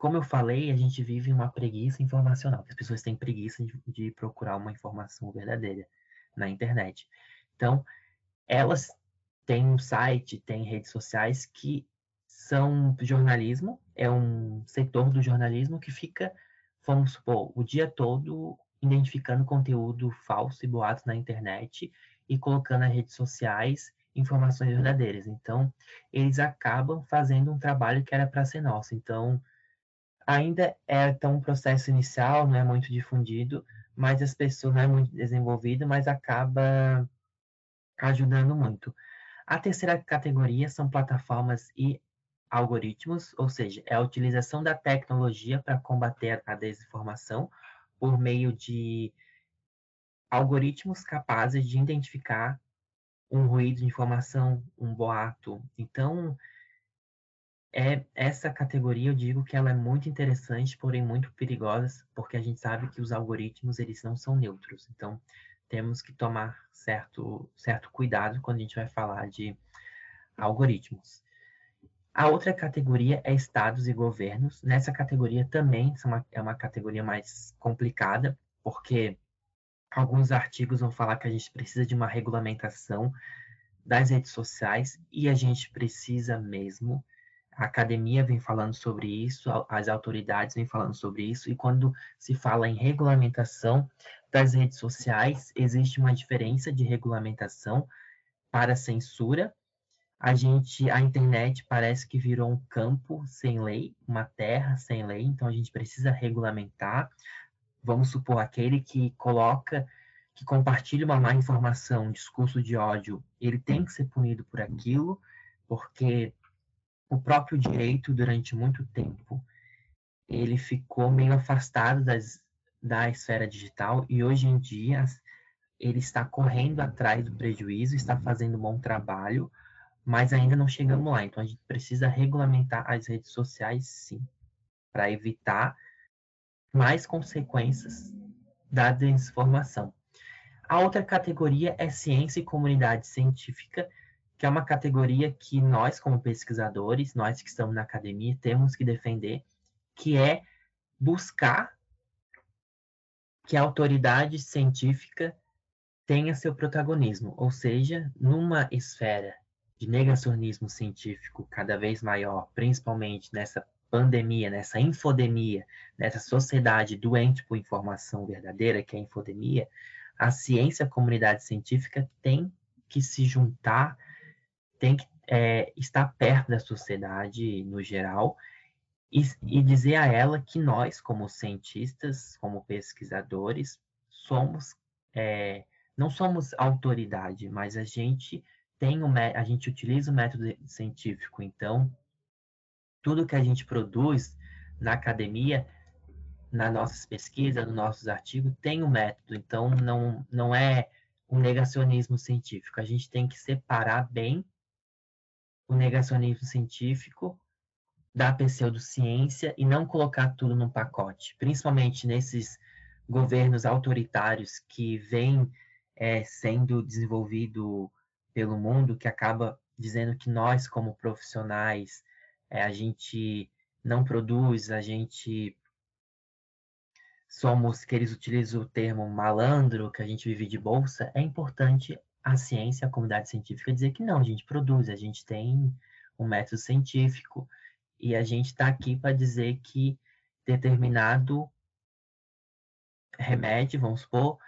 como eu falei, a gente vive uma preguiça informacional. As pessoas têm preguiça de, de procurar uma informação verdadeira na internet. Então, elas têm um site, têm redes sociais que são jornalismo, é um setor do jornalismo que fica, vamos supor, o dia todo identificando conteúdo falso e boatos na internet e colocando nas redes sociais informações verdadeiras. Então, eles acabam fazendo um trabalho que era para ser nosso. Então, ainda é tão um processo inicial, não é muito difundido, mas as pessoas não é muito desenvolvido, mas acaba ajudando muito. A terceira categoria são plataformas e algoritmos, ou seja, é a utilização da tecnologia para combater a desinformação por meio de algoritmos capazes de identificar um ruído de informação, um boato. Então, é essa categoria eu digo que ela é muito interessante, porém muito perigosa, porque a gente sabe que os algoritmos eles não são neutros. Então temos que tomar certo certo cuidado quando a gente vai falar de algoritmos. A outra categoria é estados e governos. Nessa categoria também é uma, é uma categoria mais complicada, porque alguns artigos vão falar que a gente precisa de uma regulamentação das redes sociais e a gente precisa mesmo a academia vem falando sobre isso, as autoridades vêm falando sobre isso, e quando se fala em regulamentação das redes sociais, existe uma diferença de regulamentação para censura. A gente, a internet parece que virou um campo sem lei, uma terra sem lei, então a gente precisa regulamentar. Vamos supor, aquele que coloca, que compartilha uma má informação, um discurso de ódio, ele tem que ser punido por aquilo, porque o próprio direito, durante muito tempo, ele ficou meio afastado das, da esfera digital e hoje em dia ele está correndo atrás do prejuízo, está fazendo um bom trabalho, mas ainda não chegamos lá. Então a gente precisa regulamentar as redes sociais, sim, para evitar mais consequências da desinformação. A outra categoria é ciência e comunidade científica, que é uma categoria que nós, como pesquisadores, nós que estamos na academia, temos que defender, que é buscar que a autoridade científica tenha seu protagonismo, ou seja, numa esfera de negacionismo científico cada vez maior, principalmente nessa pandemia, nessa infodemia, nessa sociedade doente por informação verdadeira, que é a infodemia, a ciência, a comunidade científica tem que se juntar, tem que é, estar perto da sociedade no geral e, e dizer a ela que nós, como cientistas, como pesquisadores, somos é, não somos autoridade, mas a gente tem o a gente utiliza o método científico. Então, tudo que a gente produz na academia, nas nossas pesquisas, nos nossos artigos, tem um método. Então, não, não é um negacionismo científico. A gente tem que separar bem o negacionismo científico da pseudociência e não colocar tudo num pacote, principalmente nesses governos autoritários que vêm é, sendo desenvolvido pelo mundo, que acaba dizendo que nós, como profissionais, é, a gente não produz, a gente somos, que eles utilizam o termo malandro, que a gente vive de bolsa, é importante a ciência, a comunidade científica dizer que não, a gente produz, a gente tem um método científico e a gente está aqui para dizer que determinado remédio, vamos supor,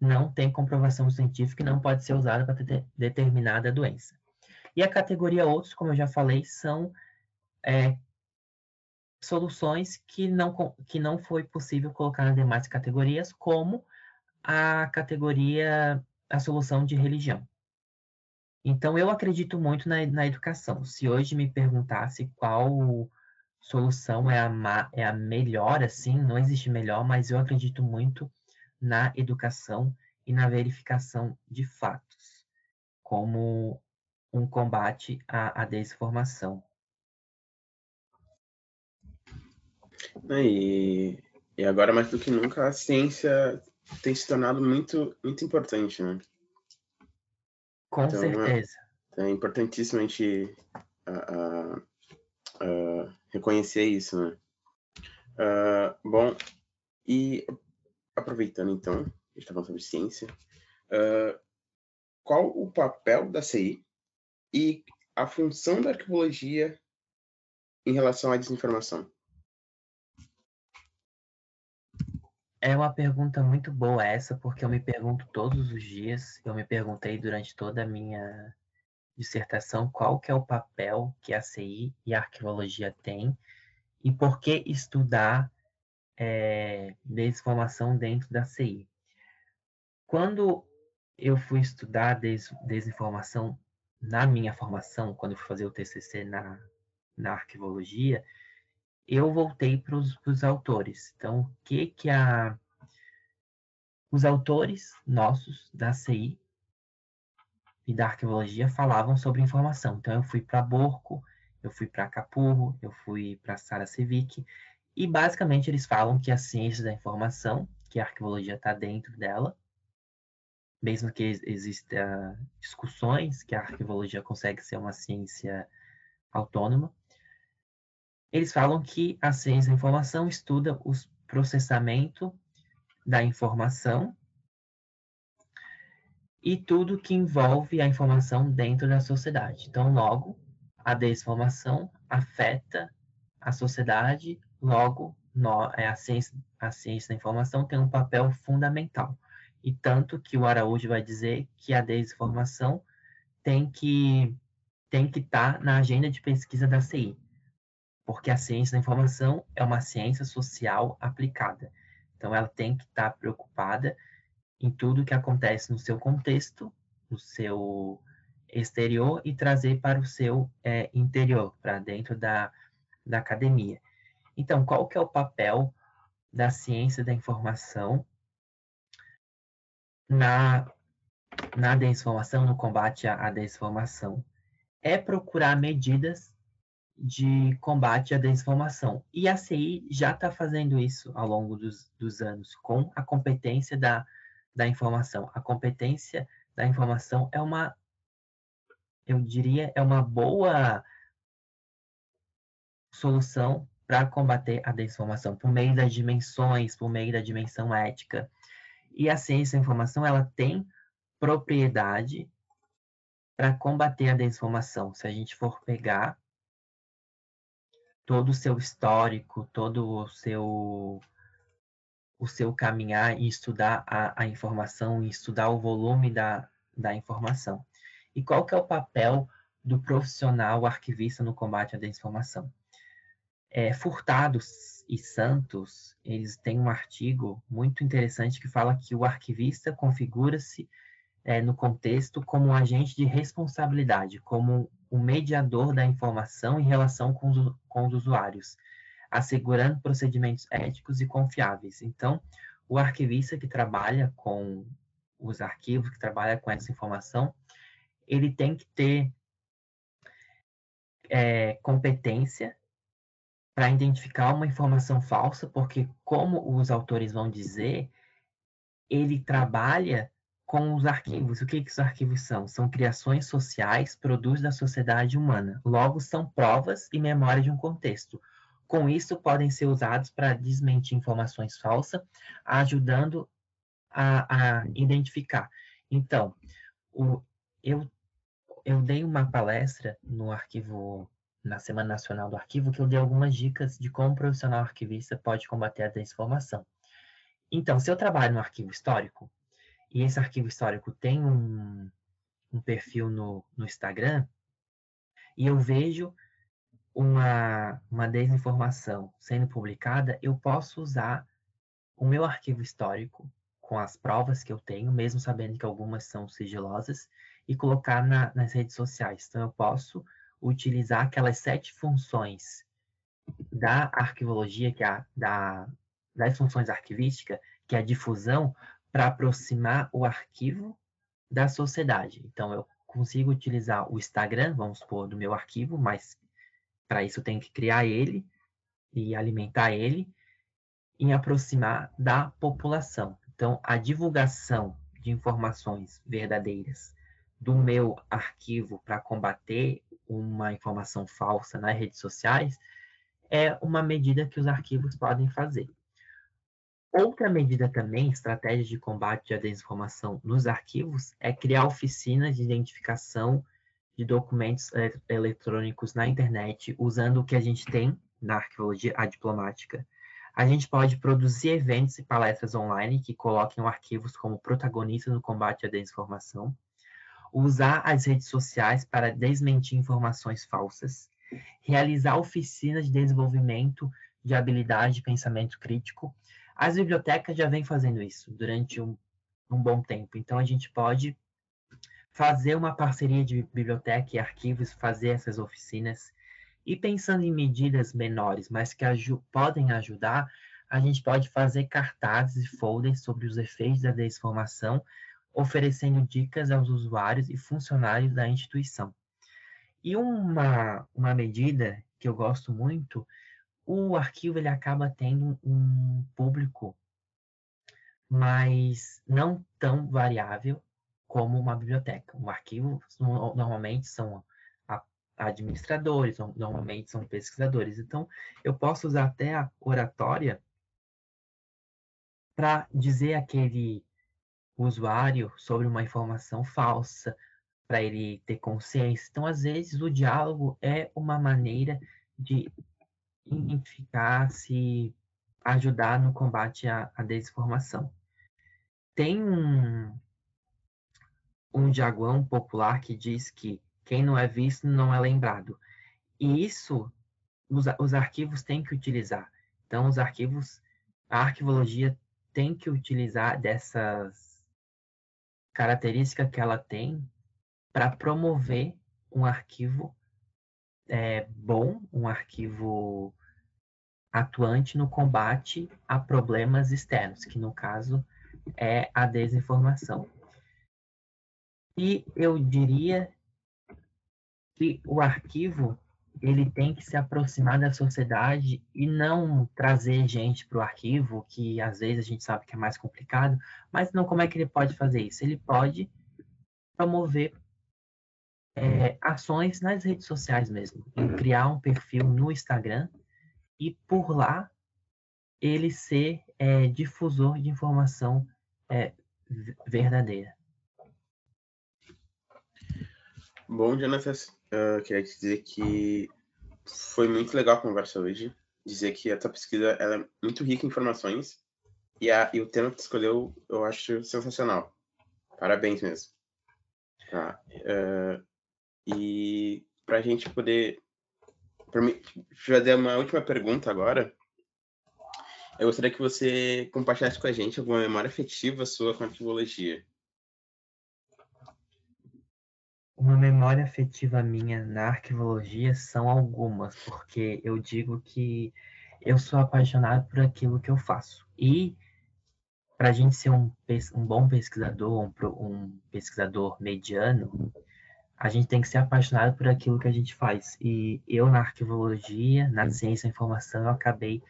não tem comprovação científica e não pode ser usada para de determinada doença. E a categoria outros, como eu já falei, são é, soluções que não, que não foi possível colocar nas demais categorias, como a categoria, a solução de religião. Então, eu acredito muito na, na educação. Se hoje me perguntasse qual solução é a, é a melhor, assim, não existe melhor, mas eu acredito muito na educação e na verificação de fatos, como um combate à, à desinformação. E, e agora, mais do que nunca, a ciência tem se tornado muito, muito importante, né? Com então, certeza. É, é importantíssimo a gente uh, uh, reconhecer isso, né? Uh, bom, e aproveitando então, a gente está falando sobre ciência, uh, qual o papel da CI e a função da arquivologia em relação à desinformação? É uma pergunta muito boa essa, porque eu me pergunto todos os dias, eu me perguntei durante toda a minha dissertação qual que é o papel que a CI e a arquivologia têm e por que estudar é, desinformação dentro da CI. Quando eu fui estudar des, desinformação na minha formação, quando eu fui fazer o TCC na, na arquivologia, eu voltei para os autores. Então, o que que a, os autores nossos da CI e da arquivologia falavam sobre informação. Então, eu fui para Borco, eu fui para Capurro, eu fui para Sara Civic, e basicamente eles falam que a ciência da informação, que a arquivologia está dentro dela, mesmo que existam discussões que a arquivologia consegue ser uma ciência autônoma, eles falam que a ciência da informação estuda o processamento da informação e tudo que envolve a informação dentro da sociedade. Então, logo, a desinformação afeta a sociedade Logo, é, a, ciência, a ciência da informação tem um papel fundamental. E tanto que o Araújo vai dizer que a desinformação tem que tem que estar tá na agenda de pesquisa da CI, porque a ciência da informação é uma ciência social aplicada. Então, ela tem que estar tá preocupada em tudo que acontece no seu contexto, no seu exterior e trazer para o seu é, interior, para dentro da, da academia. Então, qual que é o papel da ciência da informação na, na desinformação, no combate à, à desinformação? É procurar medidas de combate à desinformação. E a CI já está fazendo isso ao longo dos, dos anos, com a competência da, da informação. A competência da informação é uma, eu diria, é uma boa solução para combater a desinformação, por meio das dimensões, por meio da dimensão ética. E a ciência da informação, ela tem propriedade para combater a desinformação. Se a gente for pegar todo o seu histórico, todo o seu o seu caminhar e estudar a, a informação e estudar o volume da, da informação. E qual que é o papel do profissional arquivista no combate à desinformação? É, Furtados e Santos, eles têm um artigo muito interessante que fala que o arquivista configura-se é, no contexto como um agente de responsabilidade, como o mediador da informação em relação com os, com os usuários, assegurando procedimentos éticos e confiáveis. Então, o arquivista que trabalha com os arquivos, que trabalha com essa informação, ele tem que ter é, competência para identificar uma informação falsa, porque, como os autores vão dizer, ele trabalha com os arquivos. O que, que os arquivos são? São criações sociais, produtos da sociedade humana. Logo, são provas e memória de um contexto. Com isso, podem ser usados para desmentir informações falsas, ajudando a, a identificar. Então, o, eu, eu dei uma palestra no arquivo, na Semana Nacional do Arquivo, que eu dei algumas dicas de como o profissional arquivista pode combater a desinformação. Então, se eu trabalho no arquivo histórico, e esse arquivo histórico tem um, um perfil no, no Instagram, e eu vejo uma, uma desinformação sendo publicada, eu posso usar o meu arquivo histórico com as provas que eu tenho, mesmo sabendo que algumas são sigilosas, e colocar na, nas redes sociais. Então, eu posso utilizar aquelas sete funções da arquivologia, que é a, da, das funções arquivísticas, que é a difusão, para aproximar o arquivo da sociedade. Então, eu consigo utilizar o Instagram, vamos supor, do meu arquivo, mas para isso eu tenho que criar ele e alimentar ele e aproximar da população. Então, a divulgação de informações verdadeiras do meu arquivo para combater uma informação falsa nas redes sociais é uma medida que os arquivos podem fazer. Outra medida também, estratégia de combate à desinformação nos arquivos, é criar oficinas de identificação de documentos eletrônicos na internet, usando o que a gente tem na arqueologia a diplomática. A gente pode produzir eventos e palestras online que coloquem arquivos como protagonistas no combate à desinformação, usar as redes sociais para desmentir informações falsas, realizar oficinas de desenvolvimento de habilidade de pensamento crítico as bibliotecas já vêm fazendo isso durante um, um bom tempo. Então, a gente pode fazer uma parceria de biblioteca e arquivos, fazer essas oficinas. E pensando em medidas menores, mas que podem ajudar, a gente pode fazer cartazes e folders sobre os efeitos da desinformação, oferecendo dicas aos usuários e funcionários da instituição. E uma, uma medida que eu gosto muito o arquivo ele acaba tendo um público mas não tão variável como uma biblioteca. Um arquivo normalmente são administradores, normalmente são pesquisadores. Então, eu posso usar até a oratória para dizer aquele usuário sobre uma informação falsa, para ele ter consciência. Então, às vezes, o diálogo é uma maneira de identificar, se ajudar no combate à, à desinformação. Tem um, um diagrama popular que diz que quem não é visto não é lembrado. E isso os, os arquivos têm que utilizar. Então, os arquivos, a arquivologia tem que utilizar dessas características que ela tem para promover um arquivo é, bom, um arquivo atuante no combate a problemas externos, que no caso é a desinformação. E eu diria que o arquivo ele tem que se aproximar da sociedade e não trazer gente para o arquivo, que às vezes a gente sabe que é mais complicado, mas não como é que ele pode fazer isso? Ele pode promover é, ações nas redes sociais mesmo, em criar um perfil no Instagram e por lá ele ser é, difusor de informação é, verdadeira. Bom, Jonathan, uh, queria te dizer que foi muito legal a conversa hoje. Dizer que a tua pesquisa é muito rica em informações e, a, e o tema que tu escolheu eu acho sensacional. Parabéns mesmo. Tá. Uh, e para a gente poder mim, fazer uma última pergunta agora. Eu gostaria que você compartilhasse com a gente alguma memória afetiva sua com a arquivologia. Uma memória afetiva minha na arquivologia são algumas, porque eu digo que eu sou apaixonado por aquilo que eu faço. E para a gente ser um, um bom pesquisador, um, um pesquisador mediano, a gente tem que ser apaixonado por aquilo que a gente faz. E eu, na arquivologia, na ciência da informação, eu acabei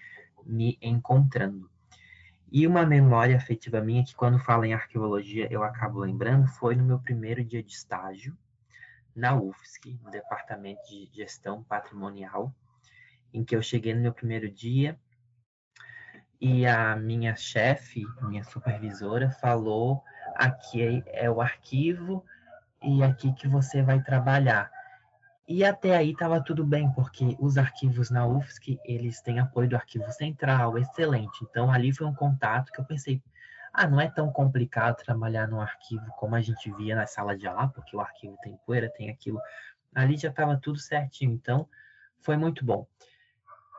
me encontrando. E uma memória afetiva minha, que quando falo em arquivologia eu acabo lembrando, foi no meu primeiro dia de estágio, na UFSC, no Departamento de Gestão Patrimonial, em que eu cheguei no meu primeiro dia e a minha chefe, minha supervisora, falou: aqui é o arquivo e aqui que você vai trabalhar. E até aí estava tudo bem, porque os arquivos na UFSC, eles têm apoio do arquivo central, excelente. Então, ali foi um contato que eu pensei, ah, não é tão complicado trabalhar num arquivo como a gente via na sala de aula, porque o arquivo tem poeira, tem aquilo. Ali já estava tudo certinho, então foi muito bom.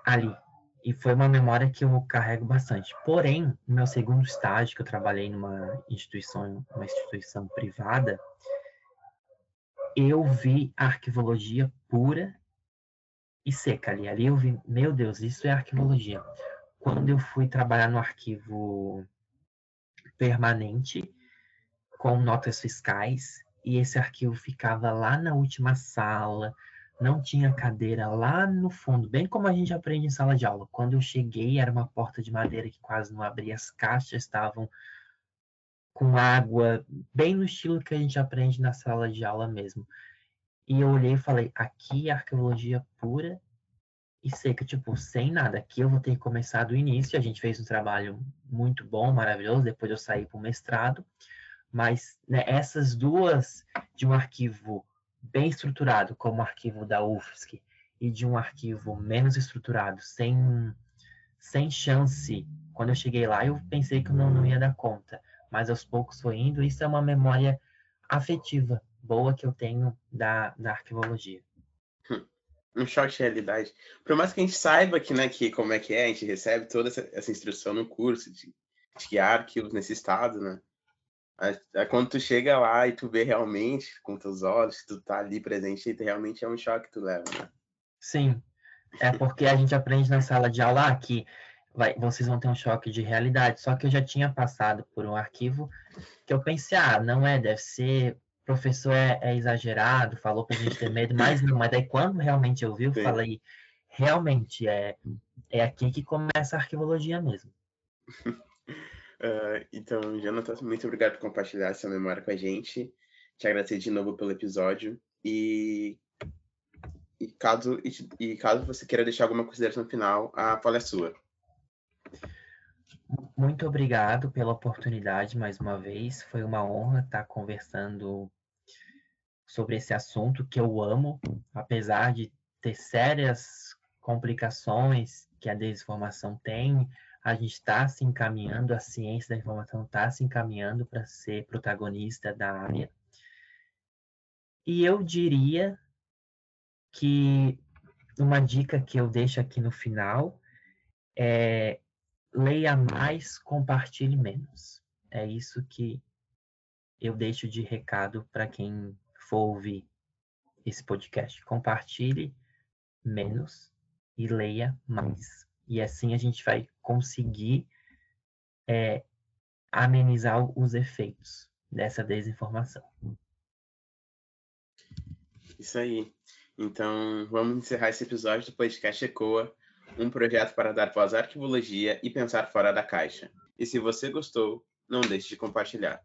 Ali. E foi uma memória que eu carrego bastante. Porém, no meu segundo estágio, que eu trabalhei numa instituição, uma instituição privada, eu vi arquivologia pura e seca ali. Ali eu vi, meu Deus, isso é arquivologia. Quando eu fui trabalhar no arquivo permanente, com notas fiscais, e esse arquivo ficava lá na última sala, não tinha cadeira lá no fundo, bem como a gente aprende em sala de aula. Quando eu cheguei, era uma porta de madeira que quase não abria, as caixas estavam com água, bem no estilo que a gente aprende na sala de aula mesmo. E eu olhei e falei, aqui é arqueologia pura e seca, tipo, sem nada. Aqui eu vou ter que começar do início. A gente fez um trabalho muito bom, maravilhoso. Depois eu saí para o mestrado. Mas né, essas duas, de um arquivo bem estruturado, como o arquivo da UFSC, e de um arquivo menos estruturado, sem, sem chance. Quando eu cheguei lá, eu pensei que eu não, não ia dar conta mas aos poucos foi indo. Isso é uma memória afetiva boa que eu tenho da, da arquivologia. Um choque de realidade. Por mais que a gente saiba que, né, que como é que é, a gente recebe toda essa, essa instrução no curso de, de criar arquivos nesse estado, né? Quando tu chega lá e tu vê realmente com teus olhos, tu tá ali presente, realmente é um choque que tu leva, né? Sim. É porque a gente aprende na sala de aula que vai, vocês vão ter um choque de realidade. Só que eu já tinha passado por um arquivo que eu pensei, ah, não é, deve ser, professor é, é exagerado, falou pra gente ter medo, mas não. Mas daí quando realmente eu vi, eu Sim. falei, realmente, é, é aqui que começa a arquivologia mesmo. uh, então, Jonathan, muito obrigado por compartilhar essa memória com a gente. Te agradecer de novo pelo episódio. E, e, caso, e, e caso você queira deixar alguma consideração final, a fala é sua. Muito obrigado pela oportunidade mais uma vez. Foi uma honra estar conversando sobre esse assunto que eu amo, apesar de ter sérias complicações que a desinformação tem. A gente está se encaminhando, a ciência da informação está se encaminhando para ser protagonista da área. E eu diria que uma dica que eu deixo aqui no final é leia mais, compartilhe menos. É isso que eu deixo de recado para quem for ouvir esse podcast. Compartilhe menos e leia mais. E assim a gente vai conseguir é, amenizar os efeitos dessa desinformação. Isso aí. Então, vamos encerrar esse episódio do podcast ECOA, um projeto para dar voz à arquivologia e pensar fora da caixa. E se você gostou, não deixe de compartilhar.